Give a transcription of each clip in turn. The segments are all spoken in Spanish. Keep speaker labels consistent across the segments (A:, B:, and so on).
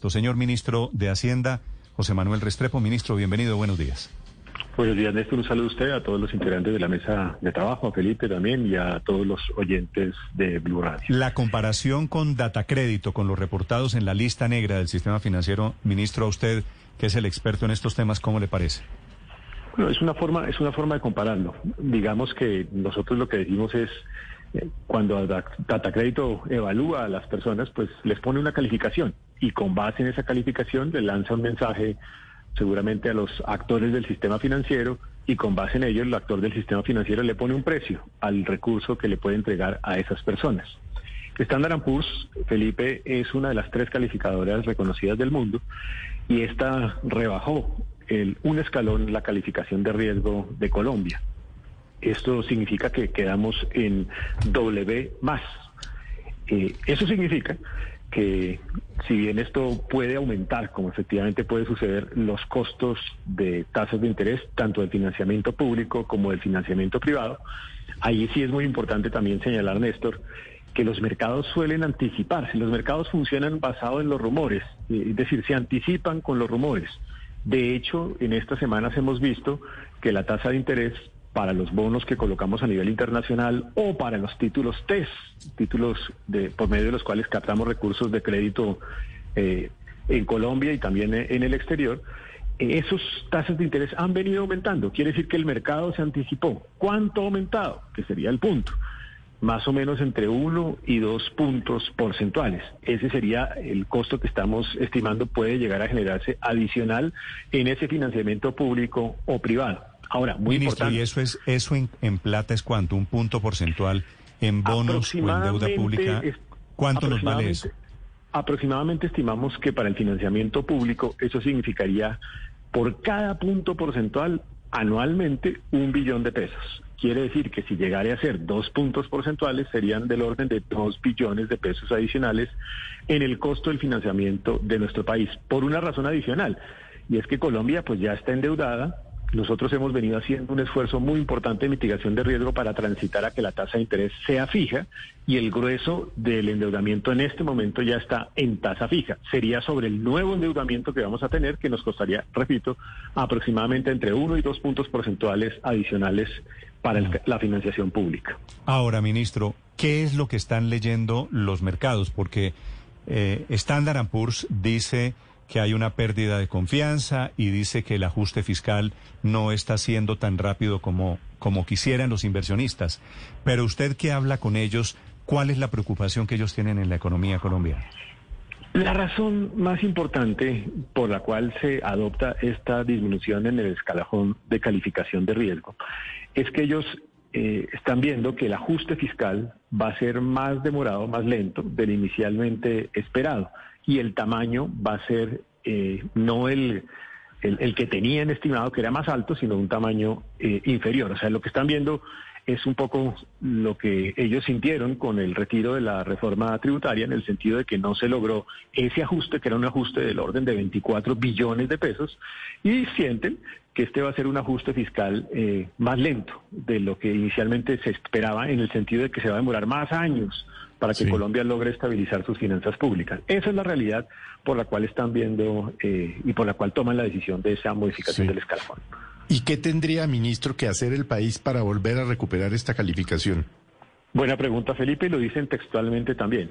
A: esto. Señor ministro de Hacienda, José Manuel Restrepo, ministro, bienvenido, buenos días.
B: Buenos días, Néstor. Un saludo a usted, a todos los integrantes de la mesa de trabajo, a Felipe también y a todos los oyentes de Blue Radio.
A: La comparación con Datacrédito, con los reportados en la lista negra del sistema financiero, ministro, a usted, que es el experto en estos temas, ¿cómo le parece?
B: Bueno, es una forma, es una forma de compararlo. Digamos que nosotros lo que decimos es eh, cuando Datacrédito evalúa a las personas, pues les pone una calificación y con base en esa calificación le lanza un mensaje seguramente a los actores del sistema financiero y con base en ello el actor del sistema financiero le pone un precio al recurso que le puede entregar a esas personas. Standard Poor's, Felipe, es una de las tres calificadoras reconocidas del mundo y esta rebajó el, un escalón la calificación de riesgo de Colombia. Esto significa que quedamos en W más. Eh, eso significa que si bien esto puede aumentar, como efectivamente puede suceder, los costos de tasas de interés, tanto del financiamiento público como del financiamiento privado, ahí sí es muy importante también señalar, Néstor, que los mercados suelen anticiparse. Los mercados funcionan basados en los rumores, eh, es decir, se anticipan con los rumores. De hecho, en estas semanas hemos visto que la tasa de interés para los bonos que colocamos a nivel internacional o para los títulos TES, títulos de, por medio de los cuales captamos recursos de crédito eh, en Colombia y también en el exterior, esos tasas de interés han venido aumentando. Quiere decir que el mercado se anticipó. ¿Cuánto ha aumentado? Que sería el punto. Más o menos entre uno y dos puntos porcentuales. Ese sería el costo que estamos estimando puede llegar a generarse adicional en ese financiamiento público o privado. Ahora, muy importante.
A: ¿y eso es eso en, plata es cuánto? ¿Un punto porcentual en bonos o en deuda pública? ¿Cuánto nos vale eso?
B: Aproximadamente estimamos que para el financiamiento público eso significaría por cada punto porcentual anualmente un billón de pesos. Quiere decir que si llegara a ser dos puntos porcentuales serían del orden de dos billones de pesos adicionales en el costo del financiamiento de nuestro país, por una razón adicional, y es que Colombia pues ya está endeudada, nosotros hemos venido haciendo un esfuerzo muy importante de mitigación de riesgo para transitar a que la tasa de interés sea fija y el grueso del endeudamiento en este momento ya está en tasa fija. Sería sobre el nuevo endeudamiento que vamos a tener, que nos costaría, repito, aproximadamente entre uno y dos puntos porcentuales adicionales para la financiación pública.
A: Ahora, ministro, ¿qué es lo que están leyendo los mercados? Porque eh, Standard Poor's dice que hay una pérdida de confianza y dice que el ajuste fiscal no está siendo tan rápido como, como quisieran los inversionistas. Pero usted que habla con ellos, ¿cuál es la preocupación que ellos tienen en la economía colombiana?
B: La razón más importante por la cual se adopta esta disminución en el escalafón de calificación de riesgo es que ellos eh, están viendo que el ajuste fiscal va a ser más demorado, más lento del inicialmente esperado y el tamaño va a ser eh, no el, el, que tenían estimado que era más alto, sino un tamaño eh, inferior. O sea, lo que están viendo es un poco lo que ellos sintieron con el retiro de la reforma tributaria, en el sentido de que no se logró ese ajuste, que era un ajuste del orden de 24 billones de pesos, y sienten que este va a ser un ajuste fiscal eh, más lento de lo que inicialmente se esperaba, en el sentido de que se va a demorar más años para que Colombia logre estabilizar sus finanzas públicas. Esa es la realidad por la cual están viendo eh, y por la cual toman la decisión de esa modificación del escalafón.
C: ¿Y qué tendría, ministro, que hacer el país para volver a recuperar esta calificación?
B: Buena pregunta, Felipe, y lo dicen textualmente también,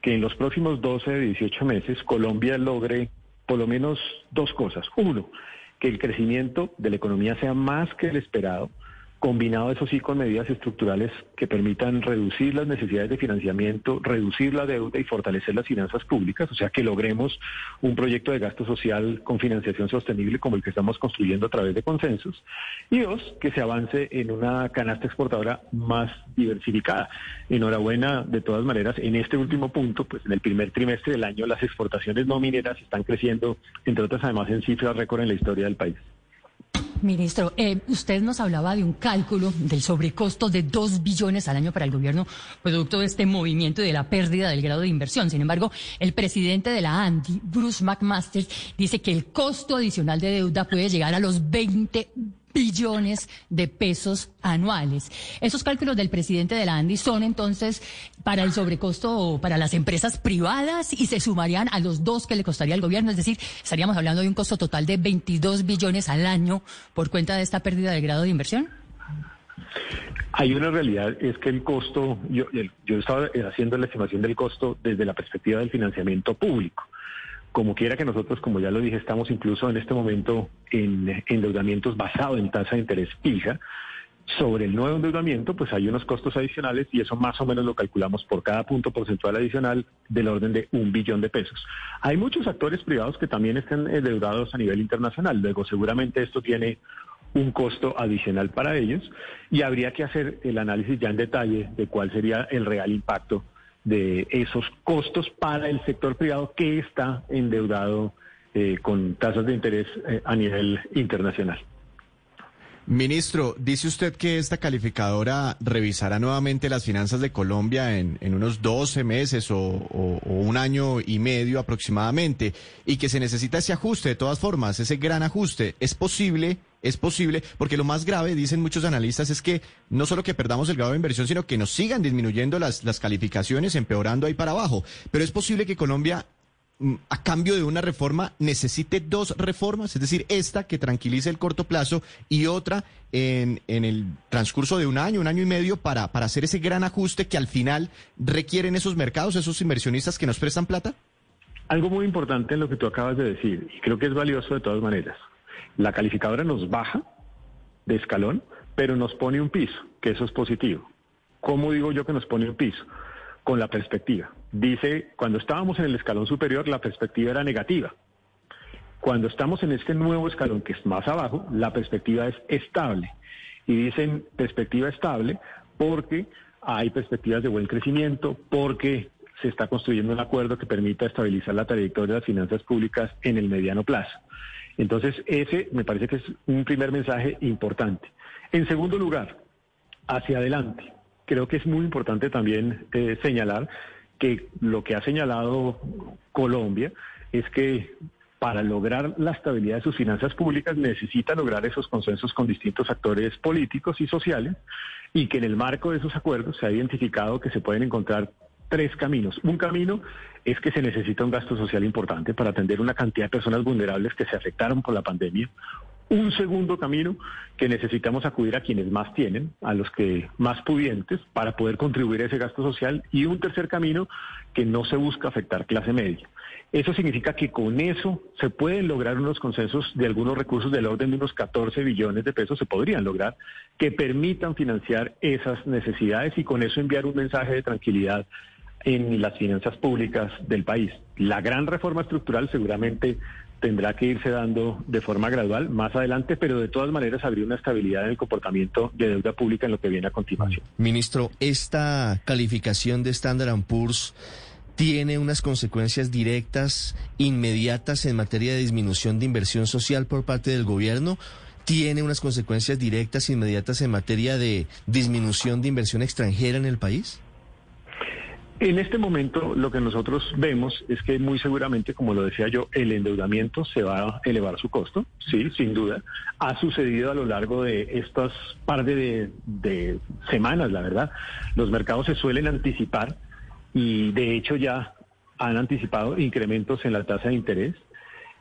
B: que en los próximos 12 de 18 meses Colombia logre por lo menos dos cosas. Uno, que el crecimiento de la economía sea más que el esperado, combinado eso sí con medidas estructurales que permitan reducir las necesidades de financiamiento, reducir la deuda y fortalecer las finanzas públicas, o sea que logremos un proyecto de gasto social con financiación sostenible como el que estamos construyendo a través de consensos. Y dos, que se avance en una canasta exportadora más diversificada. Enhorabuena, de todas maneras, en este último punto, pues en el primer trimestre del año las exportaciones no mineras están creciendo, entre otras además en cifras récord en la historia del país.
D: Ministro, eh, usted nos hablaba de un cálculo del sobrecosto de 2 billones al año para el gobierno, producto de este movimiento y de la pérdida del grado de inversión. Sin embargo, el presidente de la ANDI, Bruce McMaster, dice que el costo adicional de deuda puede llegar a los 20 billones de pesos anuales. Esos cálculos del presidente de la ANDI son entonces para el sobrecosto para las empresas privadas y se sumarían a los dos que le costaría al gobierno, es decir, estaríamos hablando de un costo total de 22 billones al año por cuenta de esta pérdida de grado de inversión.
B: Hay una realidad, es que el costo, yo, yo estaba haciendo la estimación del costo desde la perspectiva del financiamiento público. Como quiera que nosotros, como ya lo dije, estamos incluso en este momento en endeudamientos basados en tasa de interés fija. Sobre el nuevo endeudamiento, pues hay unos costos adicionales y eso más o menos lo calculamos por cada punto porcentual adicional del orden de un billón de pesos. Hay muchos actores privados que también están endeudados a nivel internacional. Luego, seguramente esto tiene un costo adicional para ellos y habría que hacer el análisis ya en detalle de cuál sería el real impacto de esos costos para el sector privado que está endeudado eh, con tasas de interés eh, a nivel internacional.
E: Ministro, dice usted que esta calificadora revisará nuevamente las finanzas de Colombia en, unos 12 meses o, un año y medio aproximadamente y que se necesita ese ajuste de todas formas, ese gran ajuste. ¿Es posible? Es posible, porque lo más grave, dicen muchos analistas, es que no solo que perdamos el grado de inversión, sino que nos sigan disminuyendo las, las calificaciones, empeorando ahí para abajo. Pero es posible que Colombia Mm, a cambio de una reforma necesite dos reformas, es decir, esta que tranquilice el corto plazo y otra en, en el transcurso de un año, un año y medio para, para hacer ese gran ajuste que al final requieren esos mercados, esos inversionistas que nos prestan plata?
B: Algo muy importante en lo que tú acabas de decir, y creo que es valioso de todas maneras. La calificadora nos baja de escalón, pero nos pone un piso, que eso es positivo. ¿Cómo digo yo que nos pone un piso? Con la perspectiva dice, cuando estábamos en el escalón superior, la perspectiva era negativa. Cuando estamos en este nuevo escalón, que es más abajo, la perspectiva es estable. Y dicen perspectiva estable porque hay perspectivas de buen crecimiento, porque se está construyendo un acuerdo que permita estabilizar la trayectoria de las finanzas públicas en el mediano plazo. Entonces, ese me parece que es un primer mensaje importante. En segundo lugar, hacia adelante. Creo que es muy importante también eh, señalar que lo que ha señalado Colombia es que para lograr la estabilidad de sus finanzas públicas necesita lograr esos consensos con distintos actores políticos y sociales y que en el marco de esos acuerdos se ha identificado que se pueden encontrar tres caminos. Un camino es que se necesita un gasto social importante para atender una cantidad de personas vulnerables que se afectaron por la pandemia. Un segundo camino que necesitamos acudir a quienes más tienen, a los que más pudientes, para poder contribuir a ese gasto social. Y un tercer camino que no se busca afectar clase media. Eso significa que con eso se pueden lograr unos consensos de algunos recursos del orden de unos 14 billones de pesos, se podrían lograr, que permitan financiar esas necesidades y con eso enviar un mensaje de tranquilidad en las finanzas públicas del país. La gran reforma estructural seguramente tendrá que irse dando de forma gradual más adelante, pero de todas maneras habría una estabilidad en el comportamiento de deuda pública en lo que viene a continuación.
E: Ministro, esta calificación de Standard Poor's tiene unas consecuencias directas, inmediatas en materia de disminución de inversión social por parte del gobierno tiene unas consecuencias directas, inmediatas en materia de disminución de inversión extranjera en el país?
B: En este momento lo que nosotros vemos es que muy seguramente, como lo decía yo, el endeudamiento se va a elevar su costo, sí, sin duda. Ha sucedido a lo largo de estas par de, semanas, la verdad. Los mercados se suelen anticipar y de hecho ya han anticipado incrementos en la tasa de interés.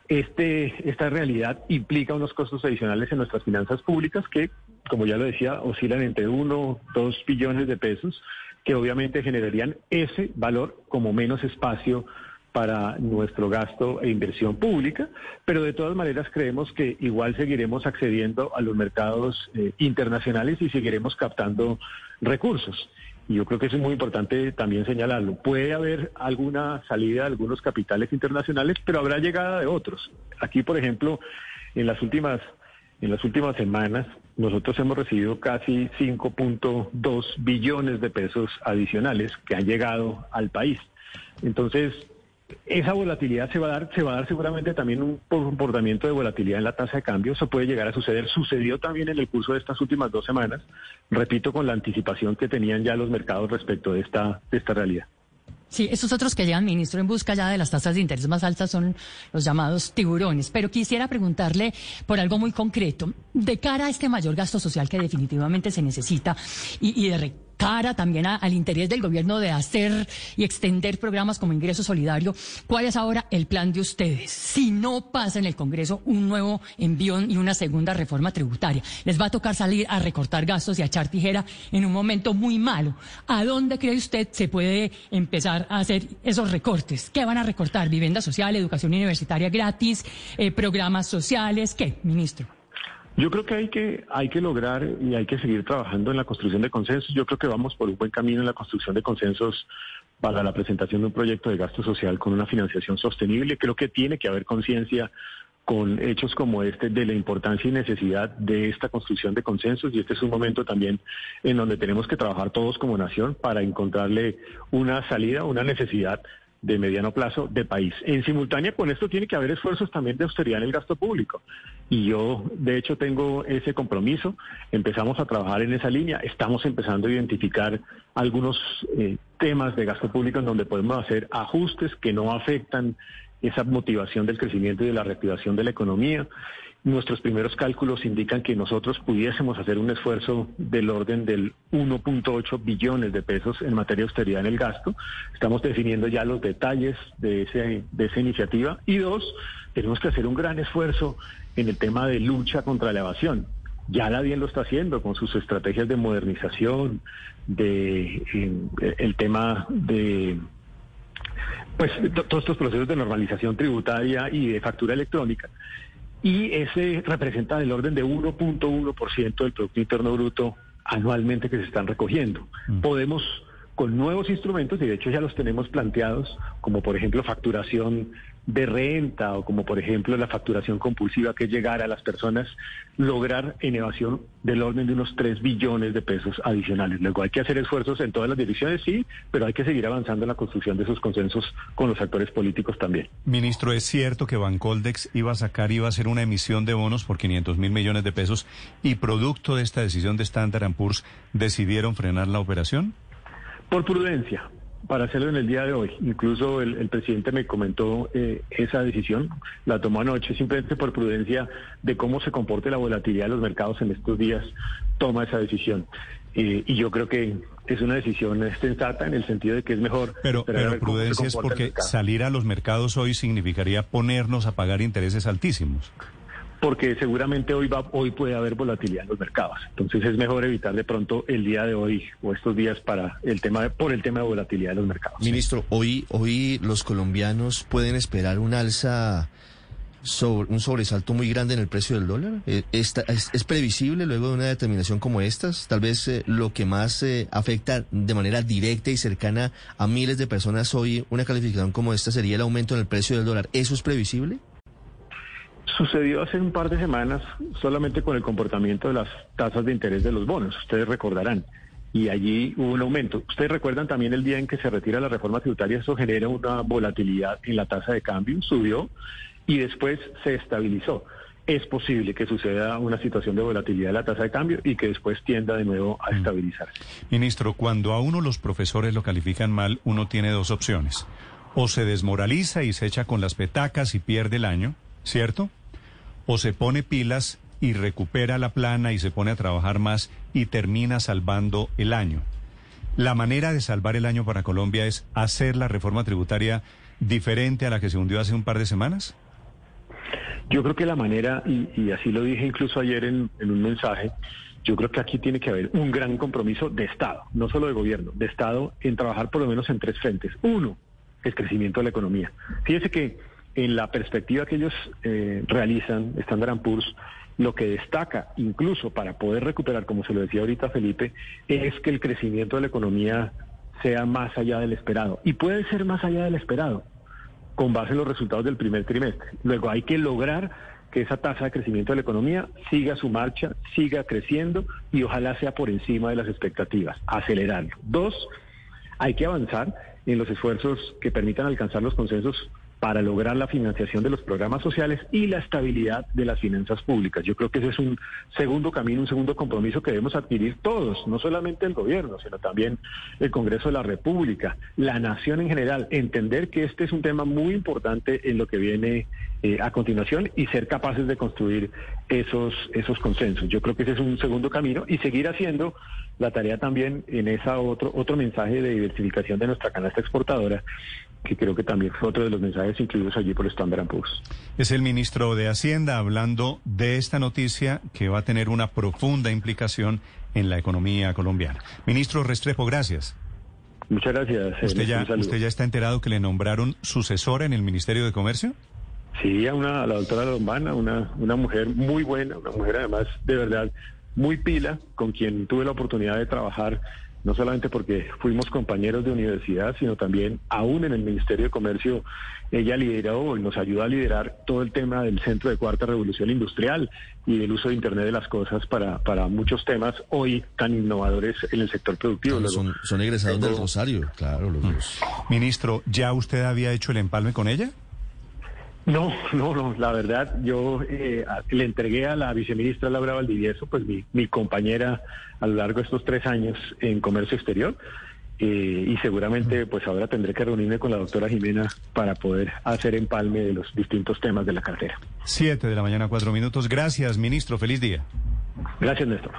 B: Este, esta realidad implica unos costos adicionales en nuestras finanzas públicas que, como ya lo decía, oscilan entre 1, 2 billones de pesos que obviamente generarían ese valor como menos espacio para nuestro gasto e inversión pública, pero de todas maneras creemos que igual seguiremos accediendo a los mercados eh, internacionales y seguiremos captando recursos. Y yo creo que eso es muy importante también señalarlo. Puede haber alguna salida de algunos capitales internacionales, pero habrá llegada de otros. Aquí, por ejemplo, en las últimas en las últimas semanas nosotros hemos recibido casi 5.2 billones de pesos adicionales que han llegado al país. Entonces, esa volatilidad se va a dar, se va a dar seguramente también un comportamiento de volatilidad en la tasa de cambio. Eso puede llegar a suceder. Sucedió también en el curso de estas últimas dos semanas. Repito, con la anticipación que tenían ya los mercados respecto de esta, de esta realidad.
D: Sí, esos otros que llegan, ministro, en busca ya de las tasas de interés más altas son los llamados tiburones. Pero quisiera preguntarle por algo muy concreto. De cara a este mayor gasto social que definitivamente se necesita y, y de cara también al interés del gobierno de hacer y extender programas como ingreso solidario. ¿Cuál es ahora el plan de ustedes? Si no pasa en el Congreso un nuevo envión y una segunda reforma tributaria, les va a tocar salir a recortar gastos y a echar tijera en un momento muy malo. ¿A dónde cree usted se puede empezar a hacer esos recortes? ¿Qué van a recortar? ¿Vivienda social, educación universitaria gratis, eh, programas sociales? ¿Qué, ministro?
B: Yo creo que hay que hay que lograr y hay que seguir trabajando en la construcción de consensos. Yo creo que vamos por un buen camino en la construcción de consensos para la presentación de un proyecto de gasto social con una financiación sostenible. Creo que tiene que haber conciencia con hechos como este de la importancia y necesidad de esta construcción de consensos y este es un momento también en donde tenemos que trabajar todos como nación para encontrarle una salida, una necesidad de mediano plazo de país. En simultánea con esto tiene que haber esfuerzos también de austeridad en el gasto público. Y yo, de hecho, tengo ese compromiso. Empezamos a trabajar en esa línea. Estamos empezando a identificar algunos eh, temas de gasto público en donde podemos hacer ajustes que no afectan esa motivación del crecimiento y de la reactivación de la economía. Nuestros primeros cálculos indican que nosotros pudiésemos hacer un esfuerzo del orden del 1.8 billones de pesos en materia de austeridad en el gasto. Estamos definiendo ya los detalles de, ese, de esa iniciativa. Y dos, tenemos que hacer un gran esfuerzo en el tema de lucha contra la evasión. Ya la DIEN lo está haciendo con sus estrategias de modernización, de el tema de pues todos estos procesos de normalización tributaria y de factura electrónica y ese representa del orden de 1.1% del Producto Interno Bruto anualmente que se están recogiendo. Mm. Podemos con nuevos instrumentos, y de hecho ya los tenemos planteados, como por ejemplo facturación de renta o como por ejemplo la facturación compulsiva que es llegar a las personas, lograr en evasión del orden de unos 3 billones de pesos adicionales. Luego hay que hacer esfuerzos en todas las direcciones, sí, pero hay que seguir avanzando en la construcción de esos consensos con los actores políticos también.
A: Ministro, ¿es cierto que Bancoldex iba a sacar, iba a hacer una emisión de bonos por 500 mil millones de pesos y producto de esta decisión de Standard Poor's decidieron frenar la operación?
B: Por prudencia, para hacerlo en el día de hoy. Incluso el, presidente me comentó eh, esa decisión, la tomó anoche, simplemente por prudencia de cómo se comporte la volatilidad de los mercados en estos días, toma esa decisión. Eh, y yo creo que es una decisión sensata en el sentido de que es mejor.
A: Pero, pero prudencia es porque salir a los mercados hoy significaría ponernos a pagar intereses altísimos
B: porque seguramente hoy va, hoy puede haber volatilidad en los mercados. Entonces es mejor evitar de pronto el día de hoy o estos días para el tema por el tema de volatilidad de los mercados.
F: Ministro, hoy hoy los colombianos pueden esperar un alza sobre un sobresalto muy grande en el precio del dólar. Eh, es, es, previsible luego de una determinación como estas? Tal vez eh, lo que más eh, afecta de manera directa y cercana a miles de personas hoy, una calificación como esta sería el aumento en el precio del dólar. ¿Eso es previsible?
B: Sucedió hace un par de semanas solamente con el comportamiento de las tasas de interés de los bonos, ustedes recordarán. Y allí hubo un aumento. Ustedes recuerdan también el día en que se retira la reforma tributaria, eso genera una volatilidad en la tasa de cambio, subió y después se estabilizó. Es posible que suceda una situación de volatilidad de la tasa de cambio y que después tienda de nuevo a mm. estabilizarse.
A: Ministro, cuando a uno los profesores lo califican mal, uno tiene dos opciones. O se desmoraliza y se echa con las petacas y pierde el año, ¿cierto? O se pone pilas y recupera la plana y se pone a trabajar más y termina salvando el año. La manera de salvar el año para Colombia es hacer la reforma tributaria diferente a la que se hundió hace un par de semanas.
B: Yo creo que la manera, y, así lo dije incluso ayer en, en un mensaje, yo creo que aquí tiene que haber un gran compromiso de Estado, no solo de gobierno, de Estado en trabajar por lo menos en tres frentes. Uno, el crecimiento de la economía. Fíjese que en la perspectiva que ellos eh, realizan, Standard Poor's, lo que destaca, incluso para poder recuperar, como se lo decía ahorita Felipe, es que el crecimiento de la economía sea más allá del esperado. Y puede ser más allá del esperado, con base en los resultados del primer trimestre. Luego hay que lograr que esa tasa de crecimiento de la economía siga su marcha, siga creciendo y ojalá sea por encima de las expectativas, acelerarlo. Dos, hay que avanzar en los esfuerzos que permitan alcanzar los consensos para lograr la financiación de los programas sociales y la estabilidad de las finanzas públicas. Yo creo que ese es un segundo camino, un segundo compromiso que debemos adquirir todos, no solamente el gobierno, sino también el Congreso de la República, la nación en general, entender que este es un tema muy importante en lo que viene eh, a continuación y ser capaces de construir esos, esos consensos. Yo creo que ese es un segundo camino y seguir haciendo la tarea también en esa otro, otro mensaje de diversificación de nuestra canasta exportadora, que creo que también fue otro de los mensajes incluidos allí por Standard Poor's.
A: Es el ministro de Hacienda hablando de esta noticia que va a tener una profunda implicación en la economía colombiana. Ministro Restrepo, gracias.
B: Muchas gracias.
A: ¿Usted ya, ¿Usted ya está enterado que le nombraron sucesora en el Ministerio de Comercio?
B: Sí, a, una, a la doctora Lombana, una, una mujer muy buena, una mujer además de verdad muy pila, con quien tuve la oportunidad de trabajar, no solamente porque fuimos compañeros de universidad, sino también aún en el Ministerio de Comercio, ella lideró y nos ayudó a liderar todo el tema del Centro de Cuarta Revolución Industrial y del uso de Internet de las Cosas para, para muchos temas hoy tan innovadores en el sector productivo.
F: son, son egresados del Rosario, claro, los dos.
A: Ministro, ¿ya usted había hecho el empalme con ella?
B: No, no, no. La verdad, yo eh, le entregué a la viceministra Laura Valdivieso, pues mi, mi, compañera a lo largo de estos tres años en comercio exterior. Eh, y seguramente, pues ahora tendré que reunirme con la doctora Jimena para poder hacer empalme de los distintos temas de la cartera.
A: Siete de la mañana, cuatro minutos. Gracias, ministro. Feliz día.
B: Gracias, Néstor.